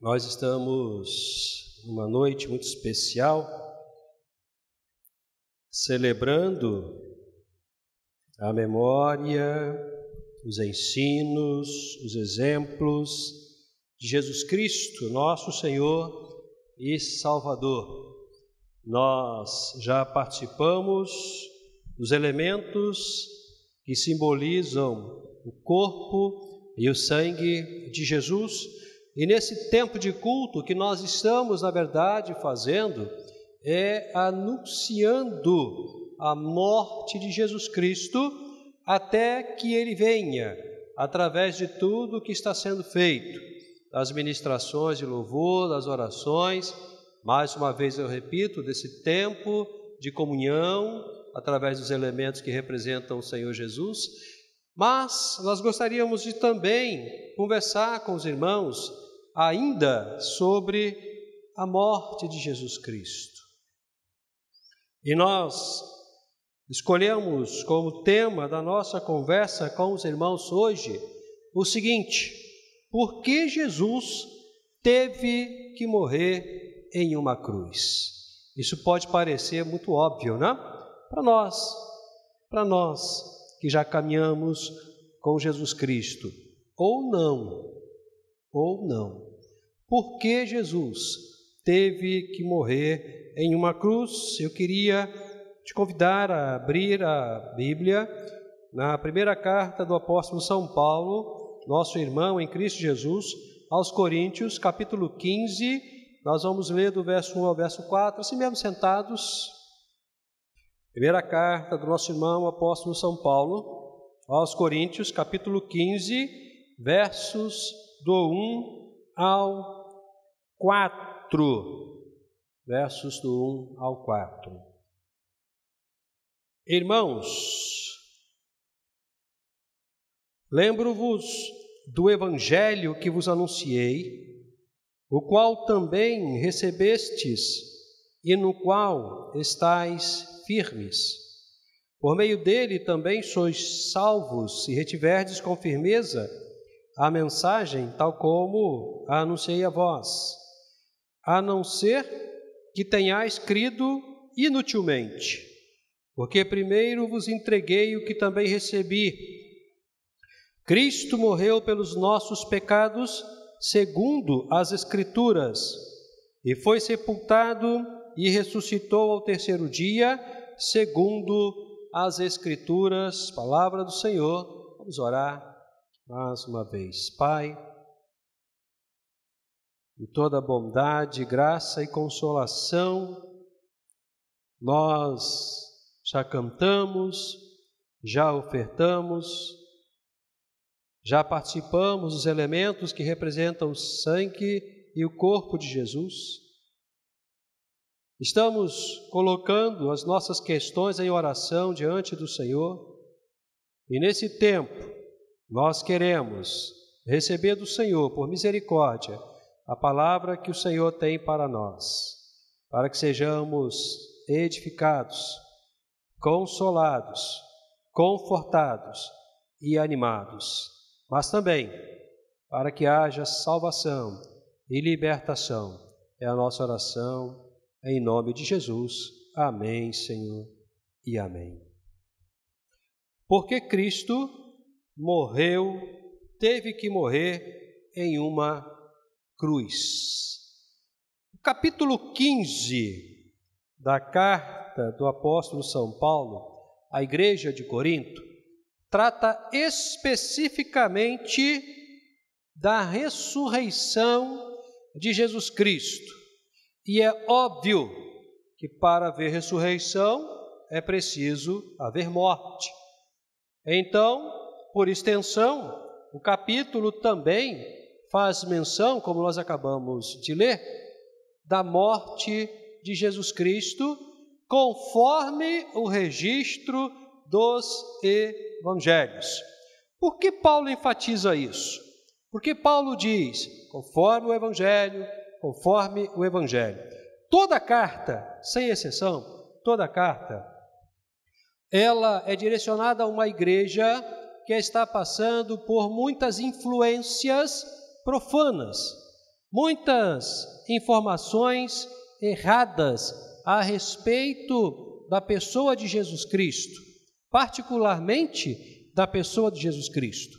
Nós estamos numa noite muito especial, celebrando a memória, os ensinos, os exemplos de Jesus Cristo, nosso Senhor e Salvador. Nós já participamos dos elementos que simbolizam o corpo e o sangue de Jesus e nesse tempo de culto que nós estamos, na verdade, fazendo, é anunciando a morte de Jesus Cristo até que ele venha, através de tudo que está sendo feito, das ministrações de louvor, das orações, mais uma vez eu repito, desse tempo de comunhão, através dos elementos que representam o Senhor Jesus, mas nós gostaríamos de também conversar com os irmãos ainda sobre a morte de Jesus Cristo. E nós escolhemos como tema da nossa conversa com os irmãos hoje o seguinte: por que Jesus teve que morrer em uma cruz? Isso pode parecer muito óbvio, né? Para nós, para nós que já caminhamos com Jesus Cristo, ou não, ou não. Por que Jesus teve que morrer em uma cruz? Eu queria te convidar a abrir a Bíblia na primeira carta do apóstolo São Paulo, nosso irmão em Cristo Jesus, aos Coríntios, capítulo 15. Nós vamos ler do verso 1 ao verso 4, assim mesmo sentados. Primeira carta do nosso irmão apóstolo São Paulo, aos Coríntios, capítulo 15, versos do 1 ao 4, versos do 1 ao 4. Irmãos, lembro-vos do evangelho que vos anunciei, o qual também recebestes e no qual estáis firmes. Por meio dele também sois salvos, se retiverdes com firmeza a mensagem, tal como a anunciei a vós a não ser que tenhais crido inutilmente, porque primeiro vos entreguei o que também recebi. Cristo morreu pelos nossos pecados, segundo as Escrituras, e foi sepultado e ressuscitou ao terceiro dia, segundo as Escrituras. Palavra do Senhor. Vamos orar mais uma vez. Pai, e toda bondade, graça e consolação. Nós já cantamos, já ofertamos, já participamos dos elementos que representam o sangue e o corpo de Jesus. Estamos colocando as nossas questões em oração diante do Senhor, e nesse tempo nós queremos receber do Senhor, por misericórdia, a palavra que o Senhor tem para nós, para que sejamos edificados, consolados, confortados e animados, mas também para que haja salvação e libertação. É a nossa oração em nome de Jesus. Amém, Senhor, e amém. Porque Cristo morreu, teve que morrer em uma cruz. O capítulo 15 da carta do apóstolo São Paulo à igreja de Corinto trata especificamente da ressurreição de Jesus Cristo. E é óbvio que para haver ressurreição é preciso haver morte. Então, por extensão, o capítulo também faz menção, como nós acabamos de ler, da morte de Jesus Cristo, conforme o registro dos evangelhos. Por que Paulo enfatiza isso? Porque Paulo diz, conforme o evangelho, conforme o evangelho. Toda carta, sem exceção, toda carta, ela é direcionada a uma igreja que está passando por muitas influências profanas, muitas informações erradas a respeito da pessoa de Jesus Cristo, particularmente da pessoa de Jesus Cristo.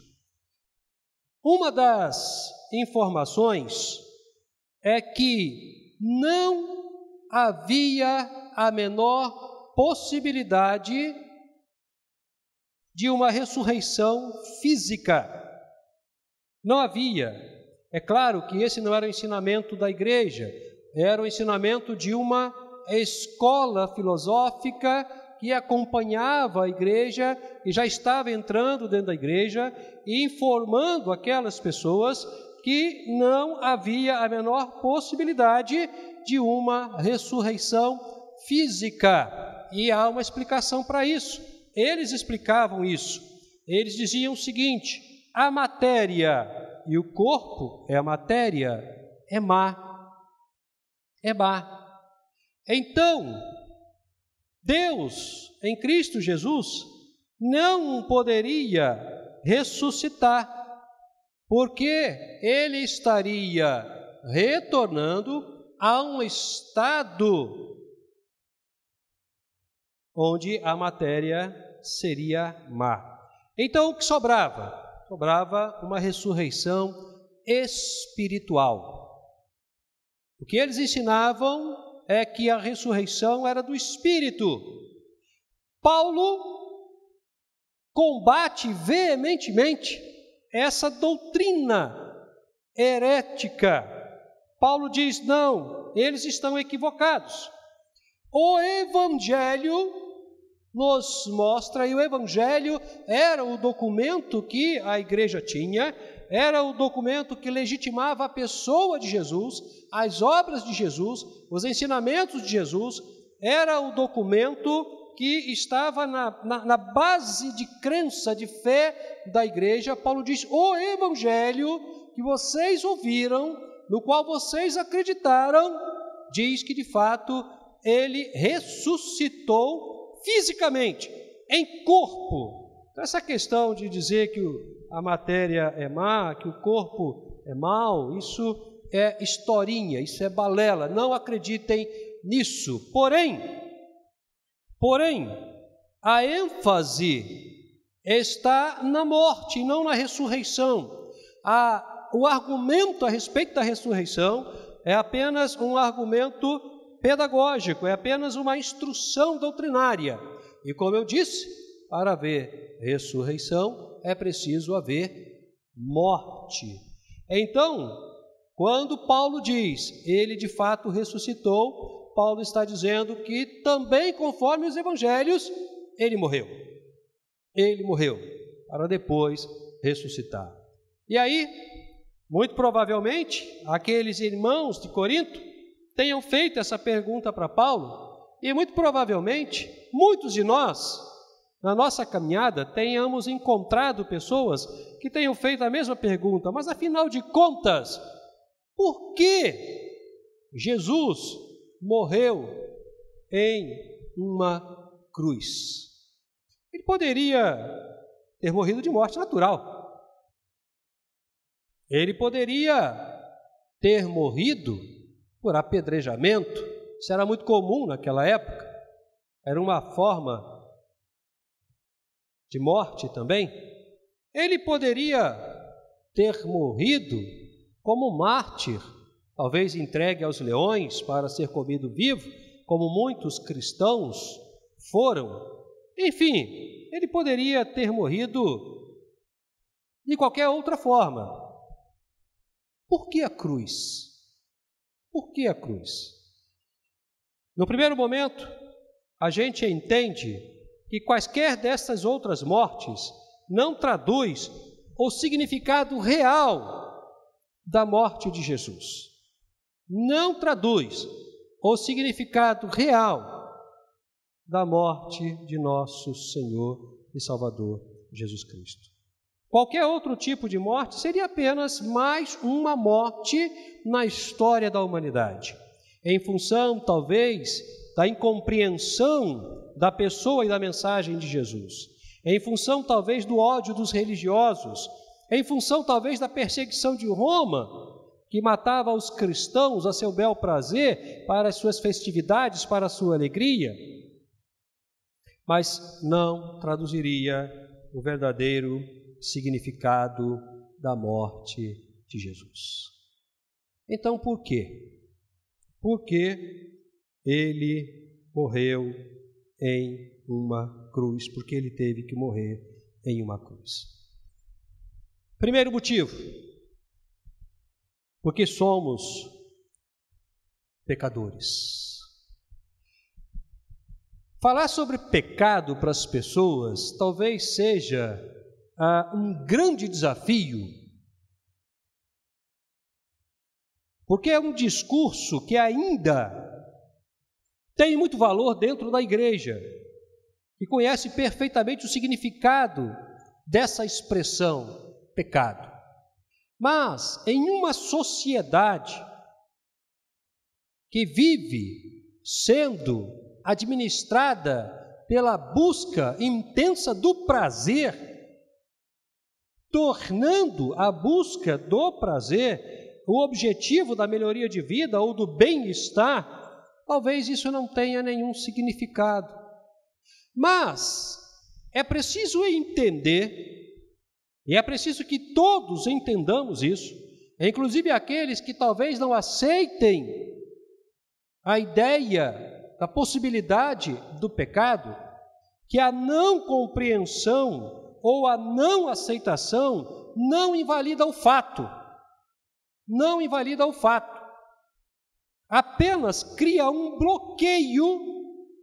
Uma das informações é que não havia a menor possibilidade de uma ressurreição física. Não havia. É claro que esse não era o ensinamento da igreja, era o ensinamento de uma escola filosófica que acompanhava a igreja e já estava entrando dentro da igreja e informando aquelas pessoas que não havia a menor possibilidade de uma ressurreição física. E há uma explicação para isso. Eles explicavam isso. Eles diziam o seguinte: a matéria e o corpo é a matéria, é má. É má. Então, Deus, em Cristo Jesus, não poderia ressuscitar, porque ele estaria retornando a um estado onde a matéria seria má. Então, o que sobrava? Sobrava uma ressurreição espiritual. O que eles ensinavam é que a ressurreição era do espírito. Paulo combate veementemente essa doutrina herética. Paulo diz: não, eles estão equivocados. O Evangelho nos mostra, e o Evangelho era o documento que a igreja tinha, era o documento que legitimava a pessoa de Jesus, as obras de Jesus, os ensinamentos de Jesus, era o documento que estava na, na, na base de crença, de fé da igreja. Paulo diz: o evangelho que vocês ouviram, no qual vocês acreditaram, diz que de fato ele ressuscitou fisicamente, em corpo. Então, essa questão de dizer que a matéria é má, que o corpo é mau, isso é historinha, isso é balela, não acreditem nisso. Porém, porém, a ênfase está na morte, não na ressurreição. A, o argumento a respeito da ressurreição é apenas um argumento pedagógico, é apenas uma instrução doutrinária. E como eu disse, para haver ressurreição é preciso haver morte. Então, quando Paulo diz, ele de fato ressuscitou, Paulo está dizendo que também, conforme os evangelhos, ele morreu. Ele morreu para depois ressuscitar. E aí, muito provavelmente, aqueles irmãos de Corinto tenham feito essa pergunta para Paulo, e muito provavelmente muitos de nós, na nossa caminhada, tenhamos encontrado pessoas que tenham feito a mesma pergunta, mas afinal de contas, por que Jesus morreu em uma cruz? Ele poderia ter morrido de morte natural. Ele poderia ter morrido por apedrejamento. Isso era muito comum naquela época. Era uma forma de morte também. Ele poderia ter morrido como mártir, talvez entregue aos leões para ser comido vivo, como muitos cristãos foram. Enfim, ele poderia ter morrido de qualquer outra forma. Por que a cruz? Por que a cruz? No primeiro momento, a gente entende que quaisquer dessas outras mortes não traduz o significado real da morte de Jesus. Não traduz o significado real da morte de nosso Senhor e Salvador Jesus Cristo. Qualquer outro tipo de morte seria apenas mais uma morte na história da humanidade, em função, talvez, da incompreensão da pessoa e da mensagem de Jesus, em função, talvez, do ódio dos religiosos, em função talvez da perseguição de Roma, que matava os cristãos a seu bel prazer, para as suas festividades, para a sua alegria, mas não traduziria o verdadeiro significado da morte de Jesus. Então, por quê? Porque ele morreu em uma cruz, porque ele teve que morrer em uma cruz. Primeiro motivo, porque somos pecadores. Falar sobre pecado para as pessoas talvez seja ah, um grande desafio, porque é um discurso que ainda tem muito valor dentro da igreja e conhece perfeitamente o significado dessa expressão pecado. Mas em uma sociedade que vive sendo administrada pela busca intensa do prazer, tornando a busca do prazer o objetivo da melhoria de vida ou do bem-estar, talvez isso não tenha nenhum significado. Mas é preciso entender e é preciso que todos entendamos isso, inclusive aqueles que talvez não aceitem a ideia da possibilidade do pecado, que a não compreensão ou a não aceitação não invalida o fato. Não invalida o fato. Apenas cria um bloqueio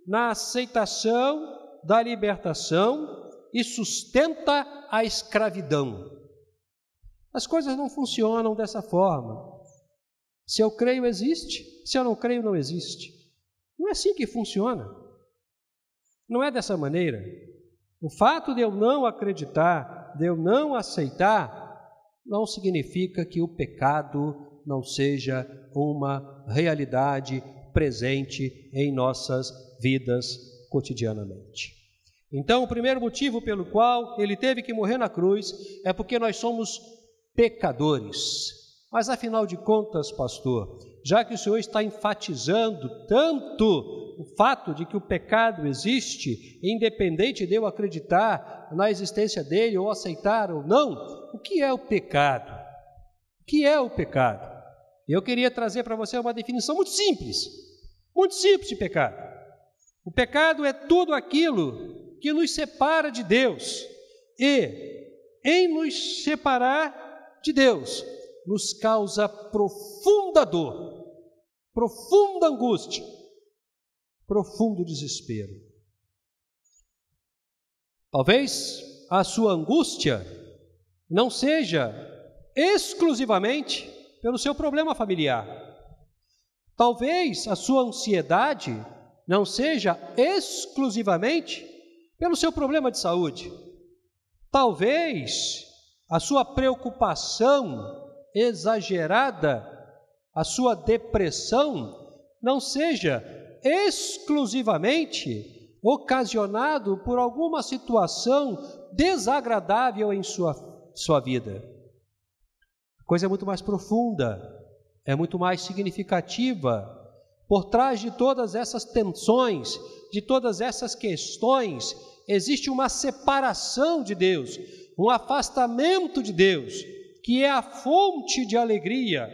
na aceitação da libertação e sustenta a escravidão. As coisas não funcionam dessa forma. Se eu creio, existe. Se eu não creio, não existe. Não é assim que funciona. Não é dessa maneira. O fato de eu não acreditar, de eu não aceitar, não significa que o pecado não seja uma realidade presente em nossas vidas cotidianamente. Então, o primeiro motivo pelo qual ele teve que morrer na cruz é porque nós somos pecadores. Mas afinal de contas, pastor, já que o senhor está enfatizando tanto o fato de que o pecado existe, independente de eu acreditar na existência dele ou aceitar ou não, o que é o pecado? O que é o pecado? Eu queria trazer para você uma definição muito simples, muito simples de pecado. O pecado é tudo aquilo que nos separa de Deus. E, em nos separar de Deus, nos causa profunda dor, profunda angústia, profundo desespero. Talvez a sua angústia não seja exclusivamente pelo seu problema familiar. Talvez a sua ansiedade não seja exclusivamente pelo seu problema de saúde. Talvez a sua preocupação exagerada, a sua depressão, não seja exclusivamente ocasionado por alguma situação desagradável em sua, sua vida. A coisa é muito mais profunda, é muito mais significativa. Por trás de todas essas tensões, de todas essas questões, existe uma separação de Deus, um afastamento de Deus, que é a fonte de alegria,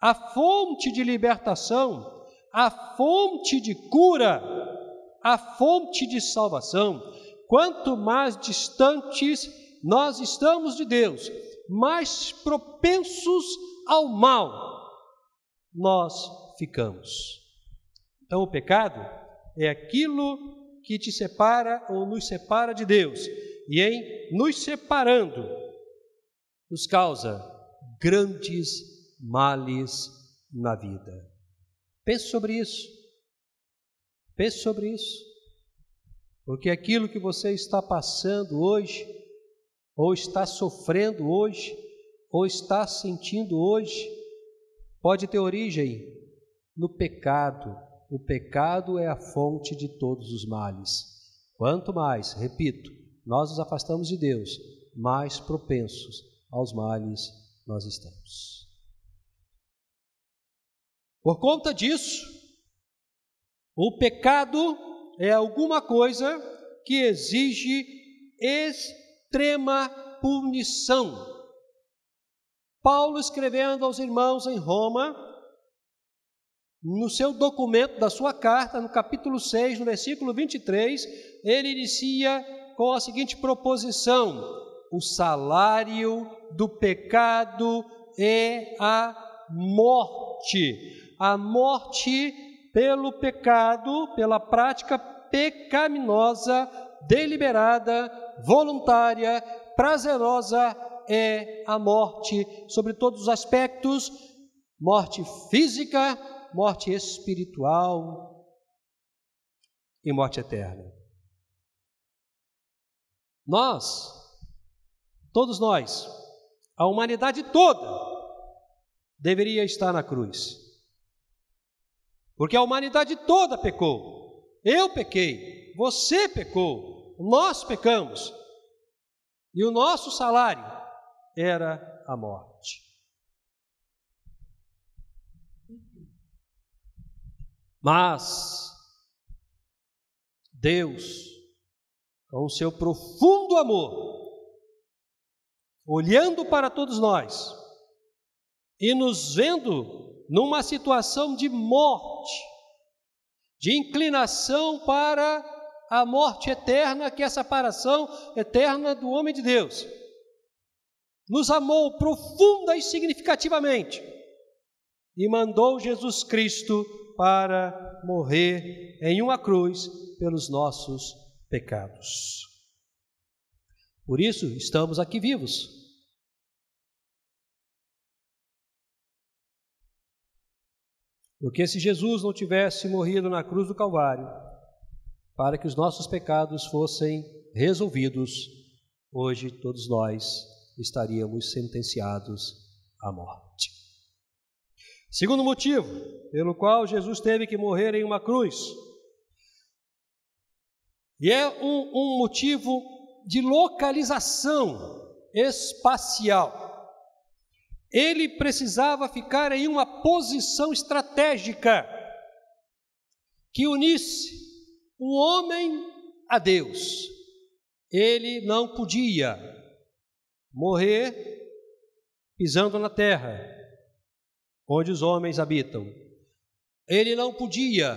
a fonte de libertação, a fonte de cura, a fonte de salvação. Quanto mais distantes nós estamos de Deus, mais propensos ao mal nós ficamos. Então, o pecado é aquilo que te separa ou nos separa de Deus. E em nos separando, nos causa grandes males na vida. Pense sobre isso. Pense sobre isso. Porque aquilo que você está passando hoje, ou está sofrendo hoje, ou está sentindo hoje, pode ter origem no pecado, o pecado é a fonte de todos os males. Quanto mais, repito, nós nos afastamos de Deus, mais propensos aos males nós estamos. Por conta disso, o pecado é alguma coisa que exige extrema punição. Paulo escrevendo aos irmãos em Roma, no seu documento da sua carta, no capítulo 6, no versículo 23, ele inicia com a seguinte proposição: o salário do pecado é a morte. A morte pelo pecado, pela prática pecaminosa, deliberada, voluntária, prazerosa é a morte sobre todos os aspectos, morte física, morte espiritual e morte eterna. Nós, todos nós, a humanidade toda, deveria estar na cruz. Porque a humanidade toda pecou. Eu pequei, você pecou, nós pecamos. E o nosso salário era a morte. Mas Deus, com o seu profundo amor, olhando para todos nós e nos vendo numa situação de morte, de inclinação para a morte eterna, que é a separação eterna do homem de Deus, nos amou profunda e significativamente e mandou Jesus Cristo para morrer em uma cruz pelos nossos pecados. Por isso estamos aqui vivos. Porque se Jesus não tivesse morrido na cruz do Calvário, para que os nossos pecados fossem resolvidos, hoje todos nós estaríamos sentenciados à morte. Segundo motivo pelo qual Jesus teve que morrer em uma cruz, e é um, um motivo de localização espacial. Ele precisava ficar em uma posição estratégica que unisse o homem a Deus. Ele não podia morrer pisando na terra, onde os homens habitam. Ele não podia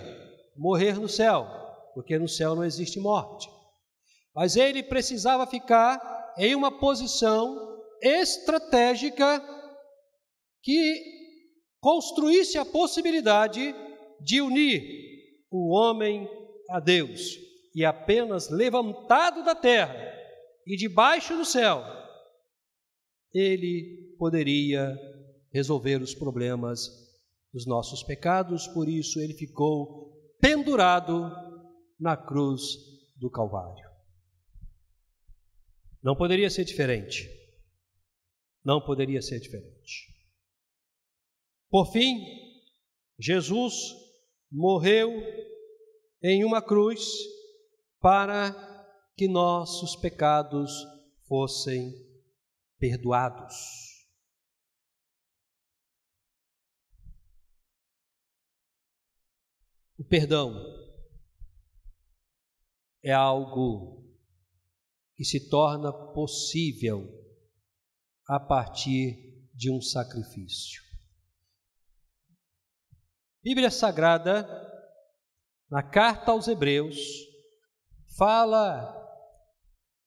morrer no céu, porque no céu não existe morte. Mas ele precisava ficar em uma posição estratégica que construísse a possibilidade de unir o homem a Deus. E apenas levantado da terra e debaixo do céu, ele poderia resolver os problemas dos nossos pecados, por isso ele ficou pendurado na cruz do Calvário. Não poderia ser diferente. Não poderia ser diferente. Por fim, Jesus morreu em uma cruz para que nossos pecados fossem perdoados. O perdão é algo que se torna possível a partir de um sacrifício. Bíblia Sagrada, na carta aos Hebreus, fala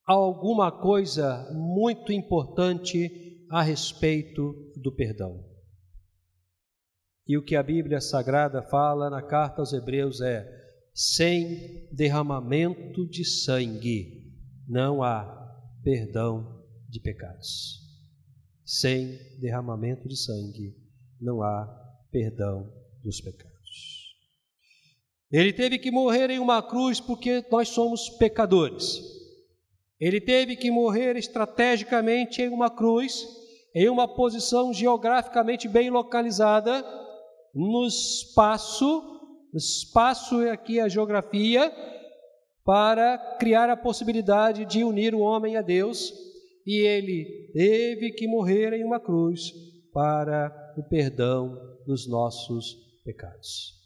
alguma coisa muito importante a respeito do perdão. E o que a Bíblia Sagrada fala na carta aos Hebreus é: sem derramamento de sangue não há perdão de pecados. Sem derramamento de sangue não há perdão dos pecados. Ele teve que morrer em uma cruz porque nós somos pecadores. Ele teve que morrer estrategicamente em uma cruz, em uma posição geograficamente bem localizada, no espaço, espaço aqui a geografia, para criar a possibilidade de unir o homem a Deus, e ele teve que morrer em uma cruz para o perdão dos nossos pecados.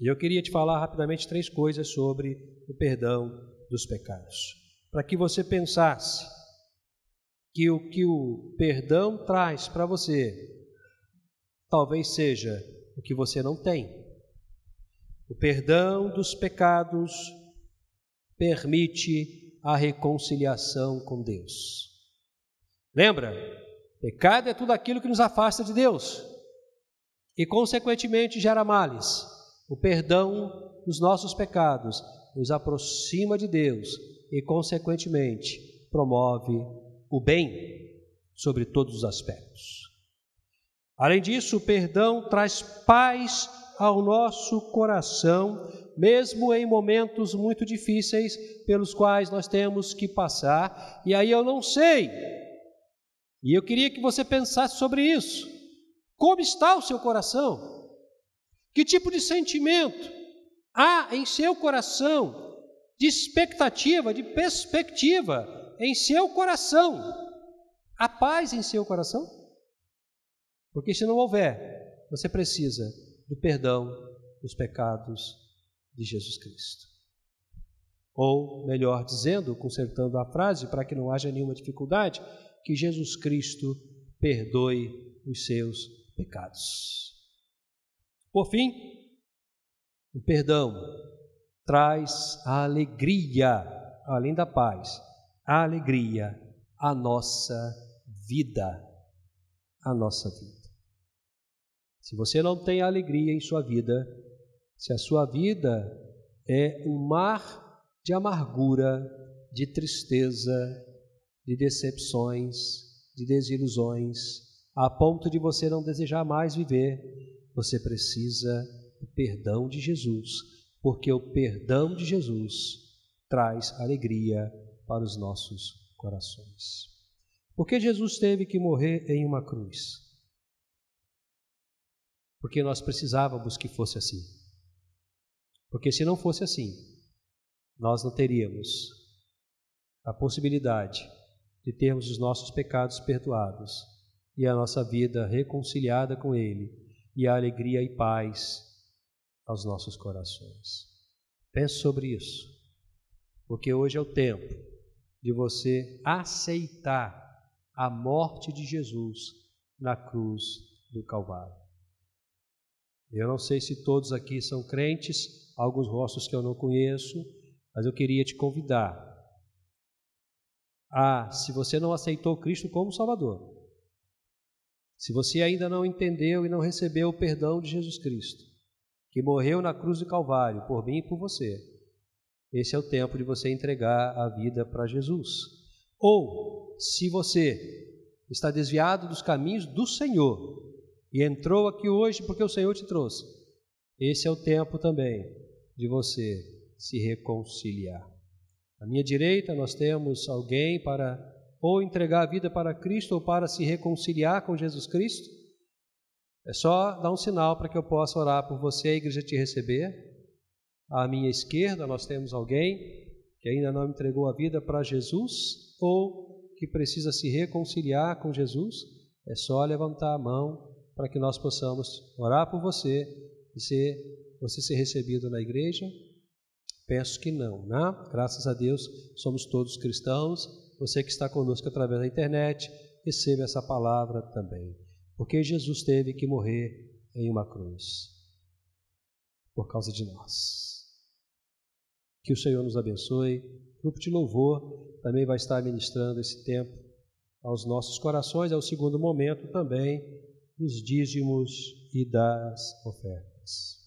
E eu queria te falar rapidamente três coisas sobre o perdão dos pecados, para que você pensasse que o que o perdão traz para você talvez seja o que você não tem. O perdão dos pecados permite a reconciliação com Deus. Lembra? Pecado é tudo aquilo que nos afasta de Deus e, consequentemente, gera males. O perdão dos nossos pecados nos aproxima de Deus e, consequentemente, promove o bem sobre todos os aspectos. Além disso, o perdão traz paz ao nosso coração, mesmo em momentos muito difíceis pelos quais nós temos que passar. E aí eu não sei, e eu queria que você pensasse sobre isso. Como está o seu coração? Que tipo de sentimento há em seu coração de expectativa, de perspectiva em seu coração? Há paz em seu coração? Porque se não houver, você precisa do perdão dos pecados de Jesus Cristo. Ou, melhor dizendo, consertando a frase para que não haja nenhuma dificuldade, que Jesus Cristo perdoe os seus pecados. Por fim, o perdão traz a alegria, além da paz, a alegria à nossa vida, à nossa vida. Se você não tem alegria em sua vida, se a sua vida é um mar de amargura, de tristeza, de decepções, de desilusões, a ponto de você não desejar mais viver, você precisa do perdão de Jesus, porque o perdão de Jesus traz alegria para os nossos corações. Por que Jesus teve que morrer em uma cruz? Porque nós precisávamos que fosse assim. Porque se não fosse assim, nós não teríamos a possibilidade de termos os nossos pecados perdoados e a nossa vida reconciliada com Ele e a alegria e paz aos nossos corações. Pense sobre isso, porque hoje é o tempo de você aceitar a morte de Jesus na cruz do Calvário. Eu não sei se todos aqui são crentes, alguns rostos que eu não conheço, mas eu queria te convidar ah, se você não aceitou Cristo como Salvador, se você ainda não entendeu e não recebeu o perdão de Jesus Cristo, que morreu na cruz do Calvário por mim e por você, esse é o tempo de você entregar a vida para Jesus. Ou, se você está desviado dos caminhos do Senhor e entrou aqui hoje porque o Senhor te trouxe, esse é o tempo também de você se reconciliar. À minha direita, nós temos alguém para ou entregar a vida para Cristo ou para se reconciliar com Jesus Cristo. É só dar um sinal para que eu possa orar por você, a igreja te receber. À minha esquerda, nós temos alguém que ainda não entregou a vida para Jesus ou que precisa se reconciliar com Jesus. É só levantar a mão para que nós possamos orar por você e ser, você ser recebido na igreja Penso que não, né? Graças a Deus somos todos cristãos. Você que está conosco através da internet, receba essa palavra também. Porque Jesus teve que morrer em uma cruz por causa de nós. Que o Senhor nos abençoe. O grupo de louvor também vai estar ministrando esse tempo aos nossos corações. É o segundo momento também dos dízimos e das ofertas.